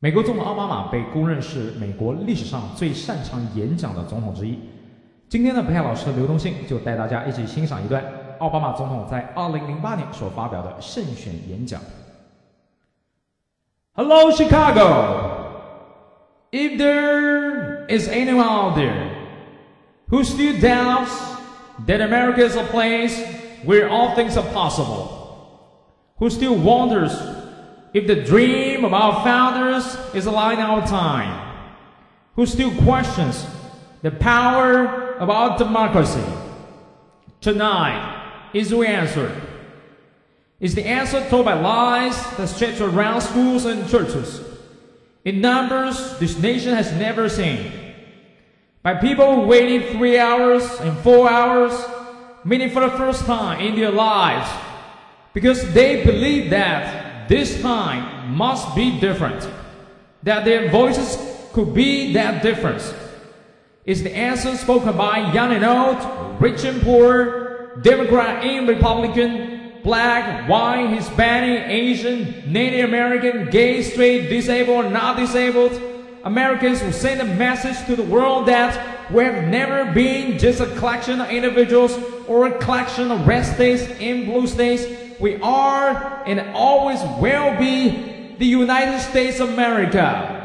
美国总统奥巴马被公认是美国历史上最擅长演讲的总统之一。今天的北海老师刘东信就带大家一起欣赏一段奥巴马总统在2008年所发表的胜选演讲。Hello, Chicago. If there is anyone out there who still doubts that America is a place where all things are possible, who still wonders if the dream of our founders is alive in our time, who still questions the power of our democracy, tonight is the answer. Is the answer told by lies that stretch around schools and churches in numbers this nation has never seen. By people waiting three hours and four hours, meaning for the first time in their lives, because they believe that this time must be different, that their voices could be that difference. Is the answer spoken by young and old, rich and poor, Democrat and Republican, black, white, Hispanic, Asian, Native American, gay, straight, disabled, not disabled. Americans will send a message to the world that we have never been just a collection of individuals or a collection of red states and blue states. We are and always will be the United States of America.